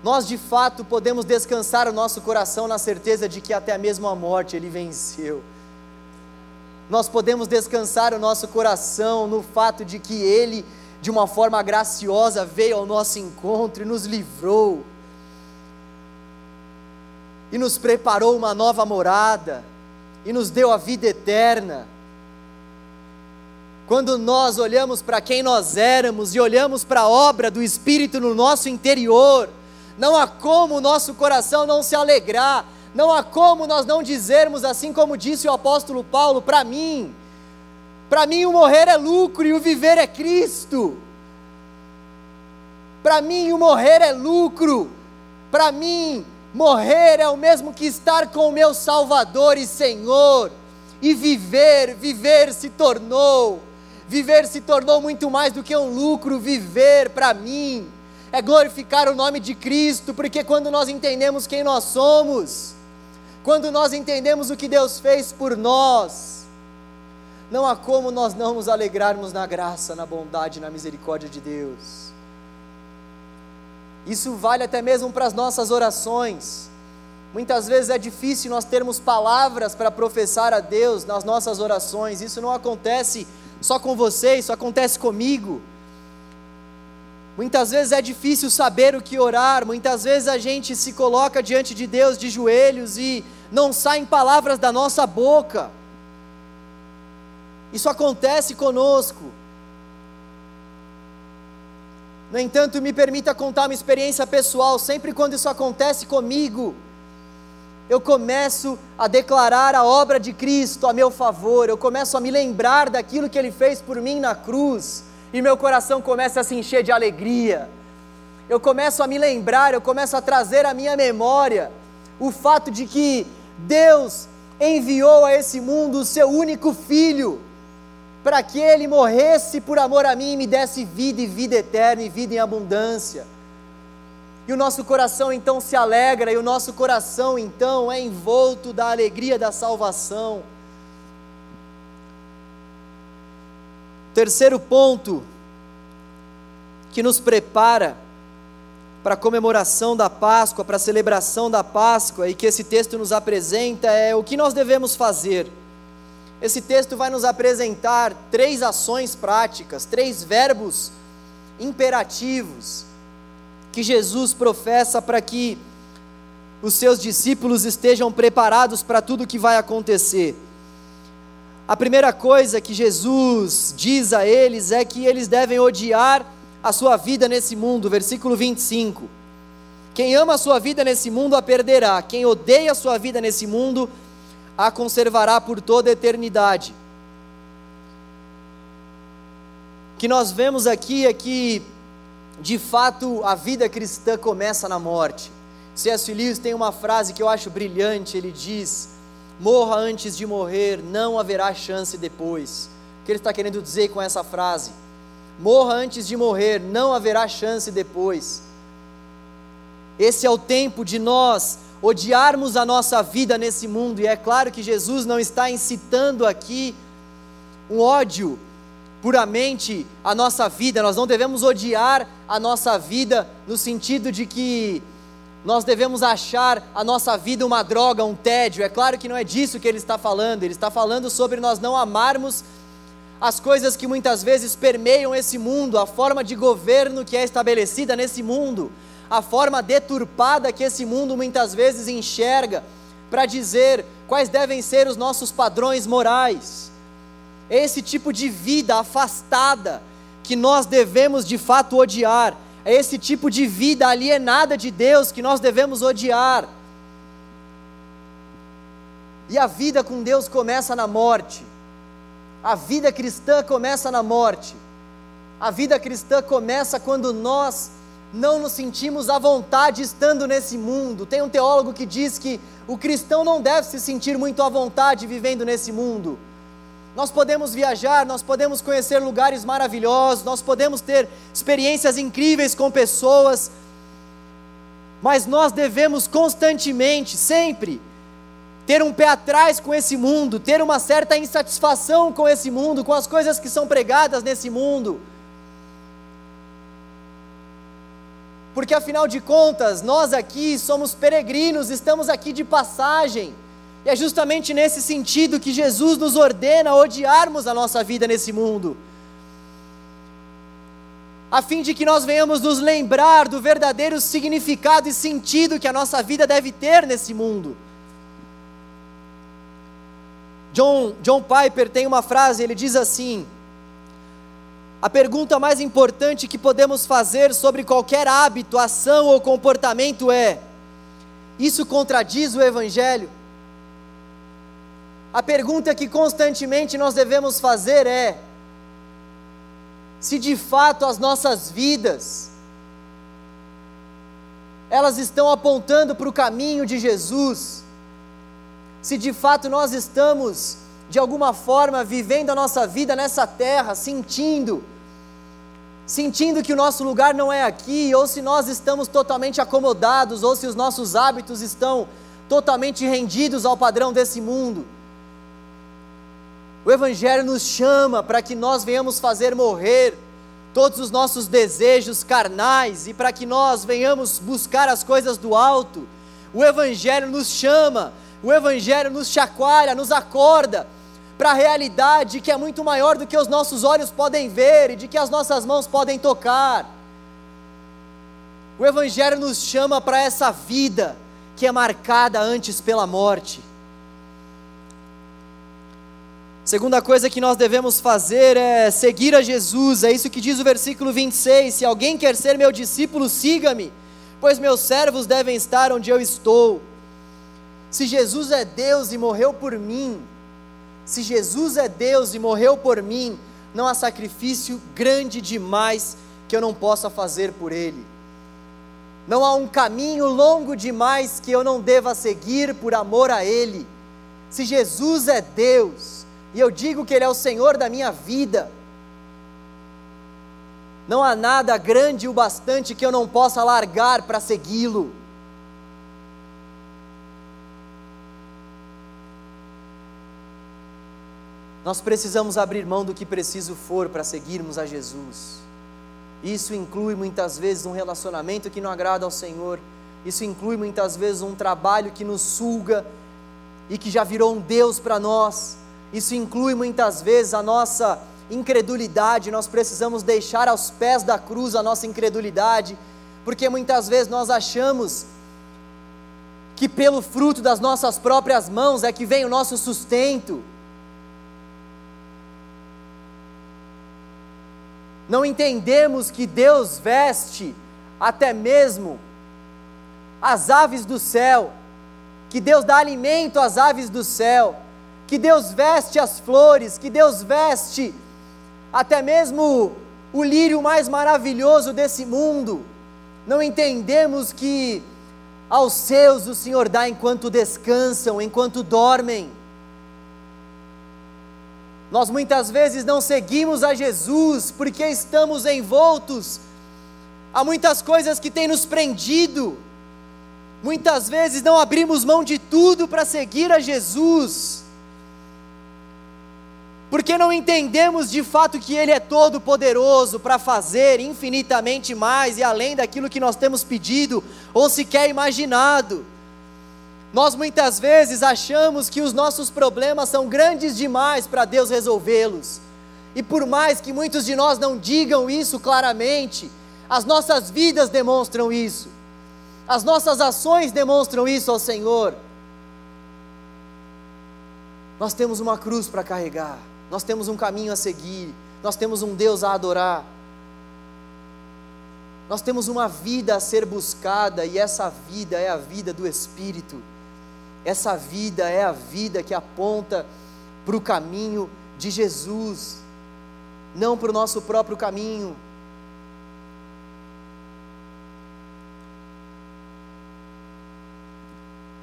nós de fato podemos descansar o nosso coração na certeza de que até mesmo a morte ele venceu. Nós podemos descansar o nosso coração no fato de que ele, de uma forma graciosa, veio ao nosso encontro e nos livrou, e nos preparou uma nova morada, e nos deu a vida eterna. Quando nós olhamos para quem nós éramos e olhamos para a obra do Espírito no nosso interior, não há como o nosso coração não se alegrar, não há como nós não dizermos, assim como disse o apóstolo Paulo, para mim, para mim o morrer é lucro e o viver é Cristo. Para mim o morrer é lucro, para mim morrer é o mesmo que estar com o meu Salvador e Senhor, e viver, viver se tornou, viver se tornou muito mais do que um lucro, viver para mim é glorificar o nome de Cristo, porque quando nós entendemos quem nós somos, quando nós entendemos o que Deus fez por nós, não há como nós não nos alegrarmos na graça, na bondade, na misericórdia de Deus. Isso vale até mesmo para as nossas orações. Muitas vezes é difícil nós termos palavras para professar a Deus nas nossas orações. Isso não acontece só com você, isso acontece comigo. Muitas vezes é difícil saber o que orar, muitas vezes a gente se coloca diante de Deus de joelhos e não saem palavras da nossa boca. Isso acontece conosco. No entanto, me permita contar uma experiência pessoal. Sempre quando isso acontece comigo, eu começo a declarar a obra de Cristo a meu favor, eu começo a me lembrar daquilo que Ele fez por mim na cruz, e meu coração começa a se encher de alegria. Eu começo a me lembrar, eu começo a trazer à minha memória o fato de que Deus enviou a esse mundo o seu único filho, para que ele morresse por amor a mim e me desse vida e vida eterna e vida em abundância. E o nosso coração então se alegra, e o nosso coração então é envolto da alegria da salvação. Terceiro ponto que nos prepara para a comemoração da Páscoa, para a celebração da Páscoa e que esse texto nos apresenta é o que nós devemos fazer. Esse texto vai nos apresentar três ações práticas, três verbos imperativos que Jesus professa para que os seus discípulos estejam preparados para tudo o que vai acontecer. A primeira coisa que Jesus diz a eles é que eles devem odiar a sua vida nesse mundo, versículo 25. Quem ama a sua vida nesse mundo a perderá, quem odeia a sua vida nesse mundo a conservará por toda a eternidade. O que nós vemos aqui é que de fato, a vida cristã começa na morte. C.S. Lewis tem uma frase que eu acho brilhante, ele diz: Morra antes de morrer, não haverá chance depois. O que ele está querendo dizer com essa frase? Morra antes de morrer, não haverá chance depois. Esse é o tempo de nós odiarmos a nossa vida nesse mundo, e é claro que Jesus não está incitando aqui um ódio puramente a nossa vida, nós não devemos odiar a nossa vida no sentido de que nós devemos achar a nossa vida uma droga, um tédio. É claro que não é disso que ele está falando, ele está falando sobre nós não amarmos as coisas que muitas vezes permeiam esse mundo, a forma de governo que é estabelecida nesse mundo, a forma deturpada que esse mundo muitas vezes enxerga para dizer quais devem ser os nossos padrões morais. Esse tipo de vida afastada que nós devemos de fato odiar. É esse tipo de vida alienada de Deus que nós devemos odiar. E a vida com Deus começa na morte. A vida cristã começa na morte. A vida cristã começa quando nós não nos sentimos à vontade estando nesse mundo. Tem um teólogo que diz que o cristão não deve se sentir muito à vontade vivendo nesse mundo. Nós podemos viajar, nós podemos conhecer lugares maravilhosos, nós podemos ter experiências incríveis com pessoas, mas nós devemos constantemente, sempre, ter um pé atrás com esse mundo, ter uma certa insatisfação com esse mundo, com as coisas que são pregadas nesse mundo. Porque afinal de contas, nós aqui somos peregrinos, estamos aqui de passagem. E é justamente nesse sentido que Jesus nos ordena odiarmos a nossa vida nesse mundo, a fim de que nós venhamos nos lembrar do verdadeiro significado e sentido que a nossa vida deve ter nesse mundo. John, John Piper tem uma frase, ele diz assim: A pergunta mais importante que podemos fazer sobre qualquer hábito, ação ou comportamento é: isso contradiz o Evangelho? A pergunta que constantemente nós devemos fazer é: se de fato as nossas vidas elas estão apontando para o caminho de Jesus, se de fato nós estamos de alguma forma vivendo a nossa vida nessa terra, sentindo sentindo que o nosso lugar não é aqui, ou se nós estamos totalmente acomodados, ou se os nossos hábitos estão totalmente rendidos ao padrão desse mundo. O Evangelho nos chama para que nós venhamos fazer morrer todos os nossos desejos carnais e para que nós venhamos buscar as coisas do alto. O Evangelho nos chama, o Evangelho nos chacoalha, nos acorda para a realidade que é muito maior do que os nossos olhos podem ver e de que as nossas mãos podem tocar. O Evangelho nos chama para essa vida que é marcada antes pela morte. Segunda coisa que nós devemos fazer é seguir a Jesus, é isso que diz o versículo 26. Se alguém quer ser meu discípulo, siga-me, pois meus servos devem estar onde eu estou. Se Jesus é Deus e morreu por mim, se Jesus é Deus e morreu por mim, não há sacrifício grande demais que eu não possa fazer por Ele. Não há um caminho longo demais que eu não deva seguir por amor a Ele. Se Jesus é Deus, e eu digo que Ele é o Senhor da minha vida, não há nada grande o bastante que eu não possa largar para segui-lo. Nós precisamos abrir mão do que preciso for para seguirmos a Jesus. Isso inclui muitas vezes um relacionamento que não agrada ao Senhor. Isso inclui muitas vezes um trabalho que nos suga e que já virou um Deus para nós. Isso inclui muitas vezes a nossa incredulidade. Nós precisamos deixar aos pés da cruz a nossa incredulidade, porque muitas vezes nós achamos que pelo fruto das nossas próprias mãos é que vem o nosso sustento. não entendemos que Deus veste até mesmo as aves do céu, que Deus dá alimento às aves do céu, que Deus veste as flores, que Deus veste até mesmo o lírio mais maravilhoso desse mundo. Não entendemos que aos seus o Senhor dá enquanto descansam, enquanto dormem. Nós muitas vezes não seguimos a Jesus porque estamos envoltos a muitas coisas que têm nos prendido. Muitas vezes não abrimos mão de tudo para seguir a Jesus, porque não entendemos de fato que Ele é todo poderoso para fazer infinitamente mais e além daquilo que nós temos pedido ou sequer imaginado. Nós muitas vezes achamos que os nossos problemas são grandes demais para Deus resolvê-los. E por mais que muitos de nós não digam isso claramente, as nossas vidas demonstram isso. As nossas ações demonstram isso ao Senhor. Nós temos uma cruz para carregar, nós temos um caminho a seguir, nós temos um Deus a adorar. Nós temos uma vida a ser buscada e essa vida é a vida do Espírito. Essa vida é a vida que aponta para o caminho de Jesus, não para o nosso próprio caminho.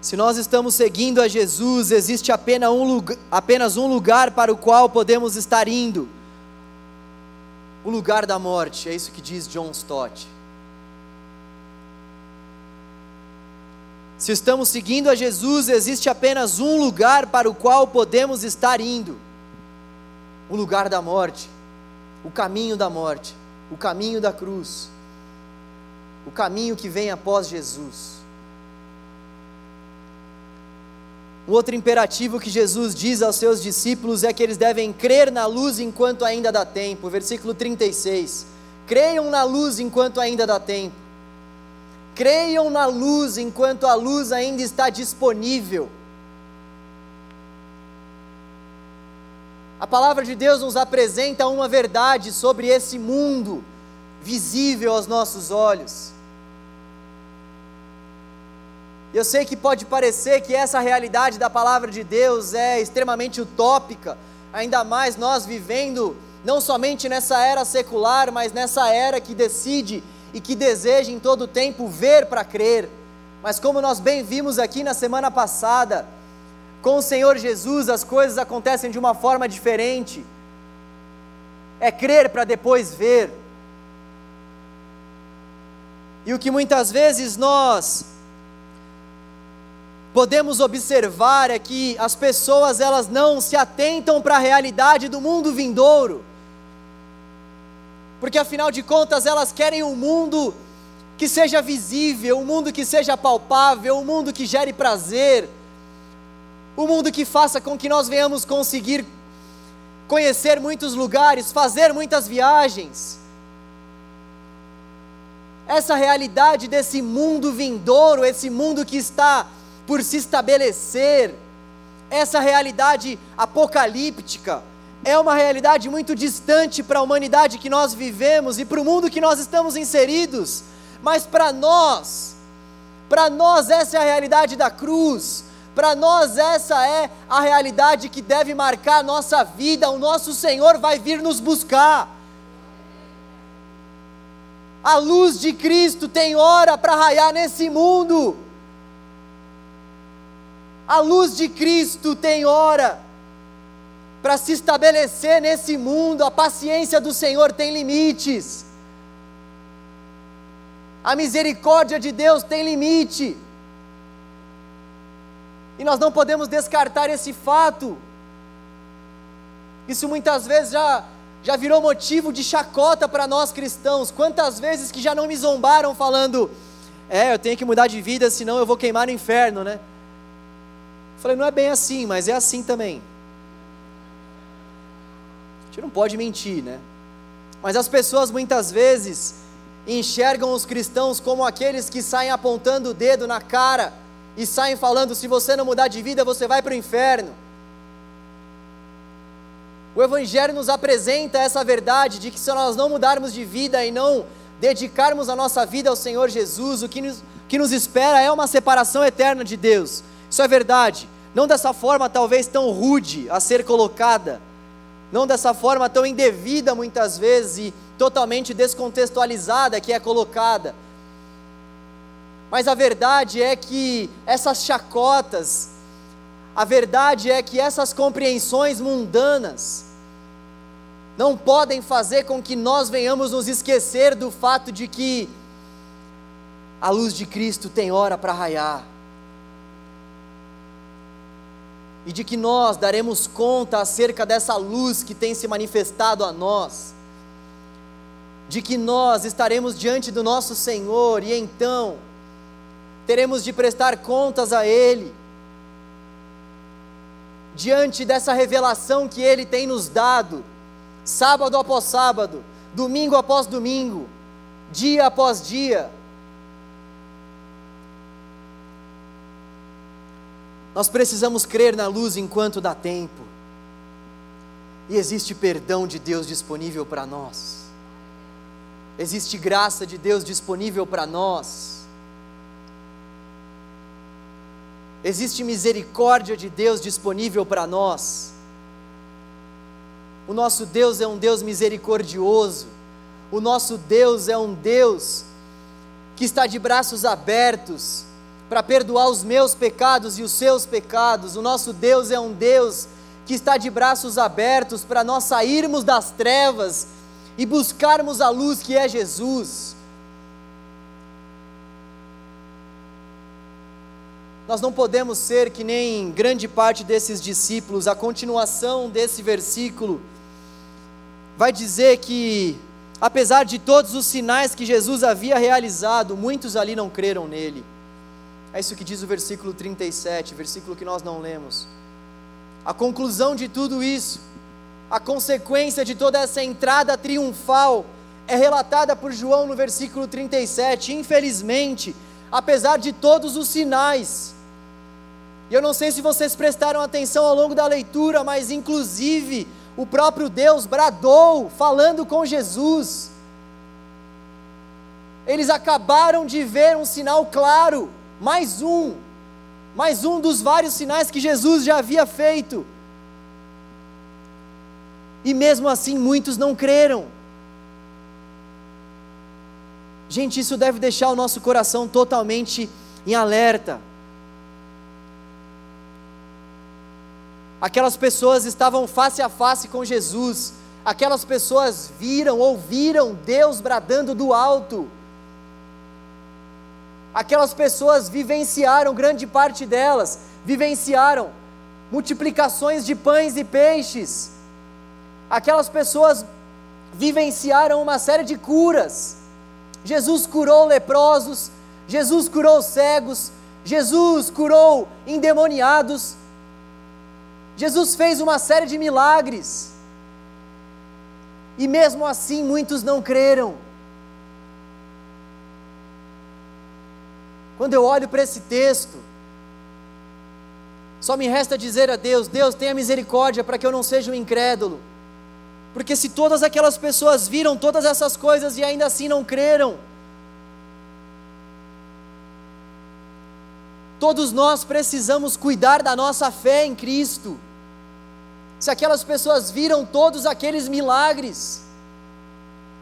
Se nós estamos seguindo a Jesus, existe apenas um, lugar, apenas um lugar para o qual podemos estar indo: o lugar da morte. É isso que diz John Stott. Se estamos seguindo a Jesus, existe apenas um lugar para o qual podemos estar indo: o lugar da morte, o caminho da morte, o caminho da cruz, o caminho que vem após Jesus. Um outro imperativo que Jesus diz aos seus discípulos é que eles devem crer na luz enquanto ainda dá tempo. Versículo 36. Creiam na luz enquanto ainda dá tempo Creiam na luz enquanto a luz ainda está disponível. A palavra de Deus nos apresenta uma verdade sobre esse mundo visível aos nossos olhos. Eu sei que pode parecer que essa realidade da palavra de Deus é extremamente utópica, ainda mais nós vivendo não somente nessa era secular, mas nessa era que decide e que deseja em todo tempo ver para crer. Mas como nós bem vimos aqui na semana passada, com o Senhor Jesus as coisas acontecem de uma forma diferente. É crer para depois ver. E o que muitas vezes nós podemos observar é que as pessoas elas não se atentam para a realidade do mundo vindouro porque afinal de contas elas querem um mundo que seja visível, um mundo que seja palpável, um mundo que gere prazer, um mundo que faça com que nós venhamos conseguir conhecer muitos lugares, fazer muitas viagens. Essa realidade desse mundo vindouro, esse mundo que está por se estabelecer, essa realidade apocalíptica, é uma realidade muito distante para a humanidade que nós vivemos e para o mundo que nós estamos inseridos, mas para nós, para nós essa é a realidade da cruz, para nós essa é a realidade que deve marcar a nossa vida, o nosso Senhor vai vir nos buscar. A luz de Cristo tem hora para raiar nesse mundo. A luz de Cristo tem hora para se estabelecer nesse mundo. A paciência do Senhor tem limites. A misericórdia de Deus tem limite. E nós não podemos descartar esse fato. Isso muitas vezes já, já virou motivo de chacota para nós cristãos. Quantas vezes que já não me zombaram falando, é, eu tenho que mudar de vida, senão eu vou queimar no inferno, né? Falei, não é bem assim, mas é assim também. A gente não pode mentir, né? Mas as pessoas muitas vezes enxergam os cristãos como aqueles que saem apontando o dedo na cara e saem falando: se você não mudar de vida, você vai para o inferno. O Evangelho nos apresenta essa verdade de que se nós não mudarmos de vida e não dedicarmos a nossa vida ao Senhor Jesus, o que nos, que nos espera é uma separação eterna de Deus. Isso é verdade. Não dessa forma, talvez tão rude a ser colocada, não dessa forma tão indevida muitas vezes e totalmente descontextualizada que é colocada. Mas a verdade é que essas chacotas, a verdade é que essas compreensões mundanas, não podem fazer com que nós venhamos nos esquecer do fato de que a luz de Cristo tem hora para raiar. E de que nós daremos conta acerca dessa luz que tem se manifestado a nós. De que nós estaremos diante do nosso Senhor e então teremos de prestar contas a Ele, diante dessa revelação que Ele tem nos dado, sábado após sábado, domingo após domingo, dia após dia. Nós precisamos crer na luz enquanto dá tempo, e existe perdão de Deus disponível para nós, existe graça de Deus disponível para nós. existe misericórdia de Deus disponível para nós. O nosso Deus é um Deus misericordioso, o nosso Deus é um Deus que está de braços abertos para perdoar os meus pecados e os seus pecados. O nosso Deus é um Deus que está de braços abertos para nós sairmos das trevas e buscarmos a luz que é Jesus. Nós não podemos ser que nem grande parte desses discípulos, a continuação desse versículo vai dizer que, apesar de todos os sinais que Jesus havia realizado, muitos ali não creram nele. É isso que diz o versículo 37, versículo que nós não lemos. A conclusão de tudo isso, a consequência de toda essa entrada triunfal, é relatada por João no versículo 37. Infelizmente, apesar de todos os sinais, e eu não sei se vocês prestaram atenção ao longo da leitura, mas inclusive o próprio Deus bradou, falando com Jesus. Eles acabaram de ver um sinal claro, mais um, mais um dos vários sinais que Jesus já havia feito. E mesmo assim muitos não creram. Gente, isso deve deixar o nosso coração totalmente em alerta. Aquelas pessoas estavam face a face com Jesus, aquelas pessoas viram, ouviram Deus bradando do alto. Aquelas pessoas vivenciaram, grande parte delas, vivenciaram multiplicações de pães e peixes. Aquelas pessoas vivenciaram uma série de curas. Jesus curou leprosos, Jesus curou cegos, Jesus curou endemoniados, Jesus fez uma série de milagres, e mesmo assim muitos não creram. Quando eu olho para esse texto, só me resta dizer a Deus: Deus, tenha misericórdia para que eu não seja um incrédulo. Porque se todas aquelas pessoas viram todas essas coisas e ainda assim não creram, todos nós precisamos cuidar da nossa fé em Cristo. Se aquelas pessoas viram todos aqueles milagres,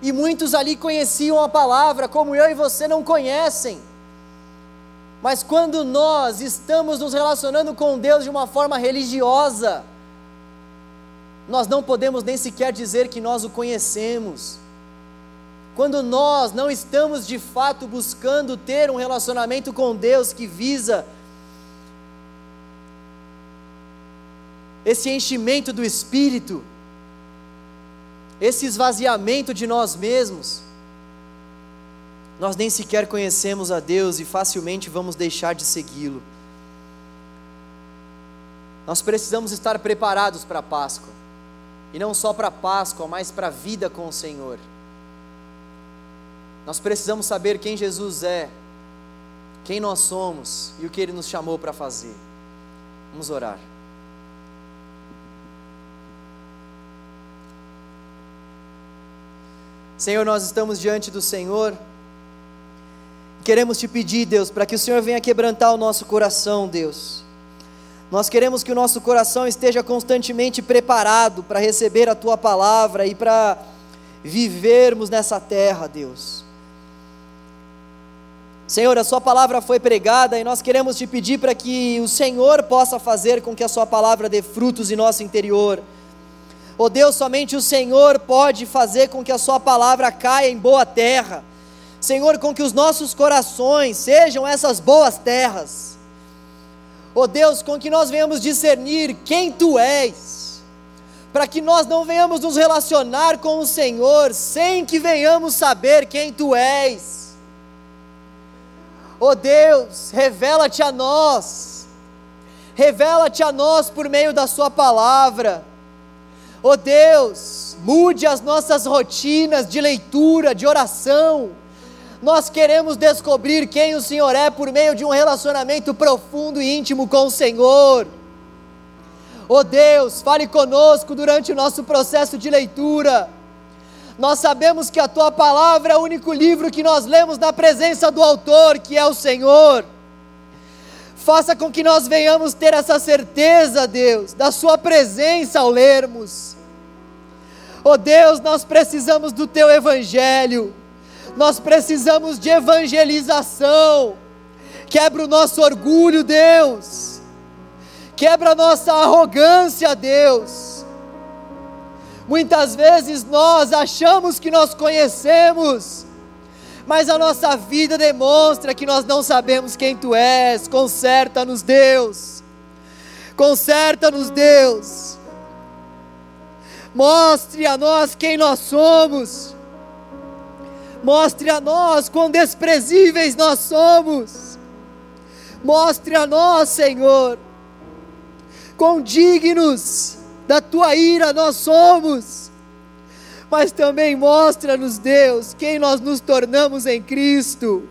e muitos ali conheciam a palavra, como eu e você não conhecem, mas quando nós estamos nos relacionando com Deus de uma forma religiosa, nós não podemos nem sequer dizer que nós o conhecemos. Quando nós não estamos de fato buscando ter um relacionamento com Deus que visa esse enchimento do espírito, esse esvaziamento de nós mesmos, nós nem sequer conhecemos a Deus e facilmente vamos deixar de segui-lo. Nós precisamos estar preparados para a Páscoa, e não só para a Páscoa, mas para a vida com o Senhor. Nós precisamos saber quem Jesus é, quem nós somos e o que Ele nos chamou para fazer. Vamos orar. Senhor, nós estamos diante do Senhor. Queremos te pedir, Deus, para que o Senhor venha quebrantar o nosso coração, Deus. Nós queremos que o nosso coração esteja constantemente preparado para receber a tua palavra e para vivermos nessa terra, Deus. Senhor, a Sua palavra foi pregada e nós queremos te pedir para que o Senhor possa fazer com que a Sua palavra dê frutos em nosso interior. Oh Deus, somente o Senhor pode fazer com que a Sua palavra caia em boa terra Senhor, com que os nossos corações sejam essas boas terras. Oh Deus, com que nós venhamos discernir quem Tu és, para que nós não venhamos nos relacionar com o Senhor sem que venhamos saber quem Tu és. Oh Deus, revela-te a nós, revela-te a nós por meio da Sua palavra. Oh Deus, mude as nossas rotinas de leitura, de oração nós queremos descobrir quem o Senhor é por meio de um relacionamento profundo e íntimo com o Senhor. Oh Deus, fale conosco durante o nosso processo de leitura. Nós sabemos que a tua palavra é o único livro que nós lemos na presença do Autor, que é o Senhor. Faça com que nós venhamos ter essa certeza, Deus, da Sua presença ao lermos. Oh Deus, nós precisamos do Teu Evangelho nós precisamos de evangelização. Quebra o nosso orgulho, Deus. Quebra a nossa arrogância, Deus. Muitas vezes nós achamos que nós conhecemos, mas a nossa vida demonstra que nós não sabemos quem Tu és. Conserta-nos, Deus. Conserta-nos, Deus. Mostre a nós quem nós somos. Mostre a nós quão desprezíveis nós somos. Mostre a nós, Senhor, quão dignos da tua ira nós somos. Mas também mostra-nos, Deus, quem nós nos tornamos em Cristo.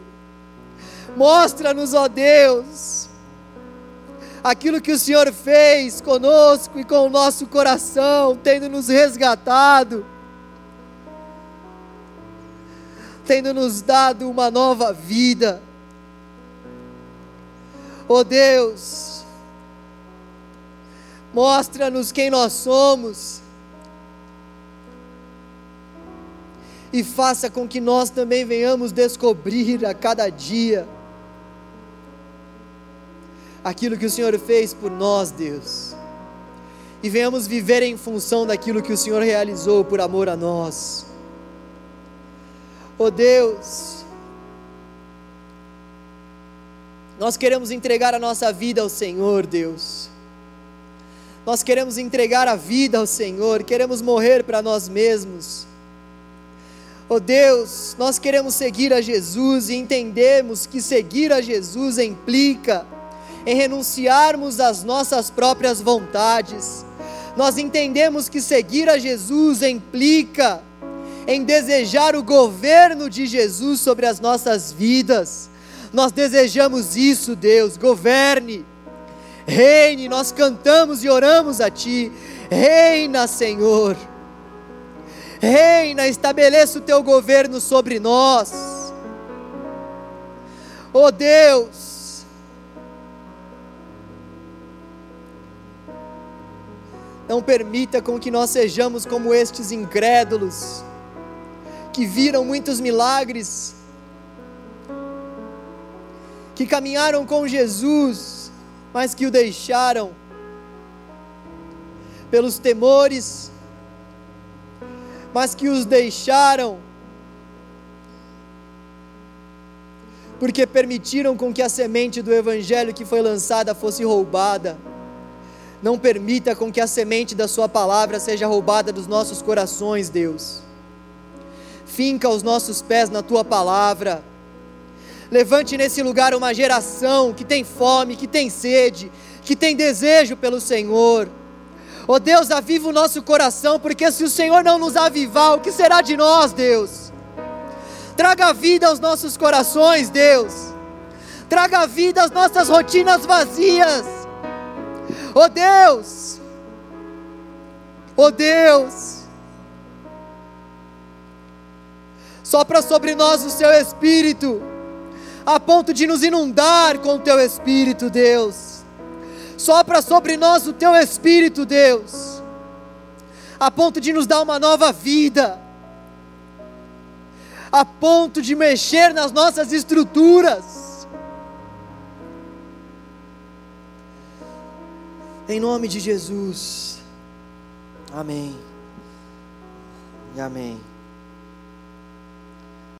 Mostra-nos, ó Deus, aquilo que o Senhor fez conosco e com o nosso coração, tendo nos resgatado tendo nos dado uma nova vida. Oh Deus, mostra-nos quem nós somos e faça com que nós também venhamos descobrir a cada dia aquilo que o Senhor fez por nós, Deus, e venhamos viver em função daquilo que o Senhor realizou por amor a nós. Oh Deus, nós queremos entregar a nossa vida ao Senhor, Deus. Nós queremos entregar a vida ao Senhor, queremos morrer para nós mesmos. Oh Deus, nós queremos seguir a Jesus e entendemos que seguir a Jesus implica em renunciarmos às nossas próprias vontades. Nós entendemos que seguir a Jesus implica em desejar o governo de Jesus sobre as nossas vidas. Nós desejamos isso, Deus, governe, reine. Nós cantamos e oramos a Ti, reina, Senhor. Reina, estabeleça o teu governo sobre nós. Oh Deus, não permita com que nós sejamos como estes incrédulos, que viram muitos milagres, que caminharam com Jesus, mas que o deixaram pelos temores, mas que os deixaram, porque permitiram com que a semente do Evangelho que foi lançada fosse roubada. Não permita com que a semente da Sua palavra seja roubada dos nossos corações, Deus. Finca os nossos pés na Tua palavra. Levante nesse lugar uma geração que tem fome, que tem sede, que tem desejo pelo Senhor Oh Deus, aviva o nosso coração, porque se o Senhor não nos avivar, o que será de nós, Deus? Traga vida aos nossos corações, Deus. Traga vida às nossas rotinas vazias. Oh Deus. Oh Deus. Sopra sobre nós o seu espírito, a ponto de nos inundar com o teu espírito, Deus Sopra sobre nós o teu Espírito, Deus, a ponto de nos dar uma nova vida, a ponto de mexer nas nossas estruturas. Em nome de Jesus. Amém. E amém.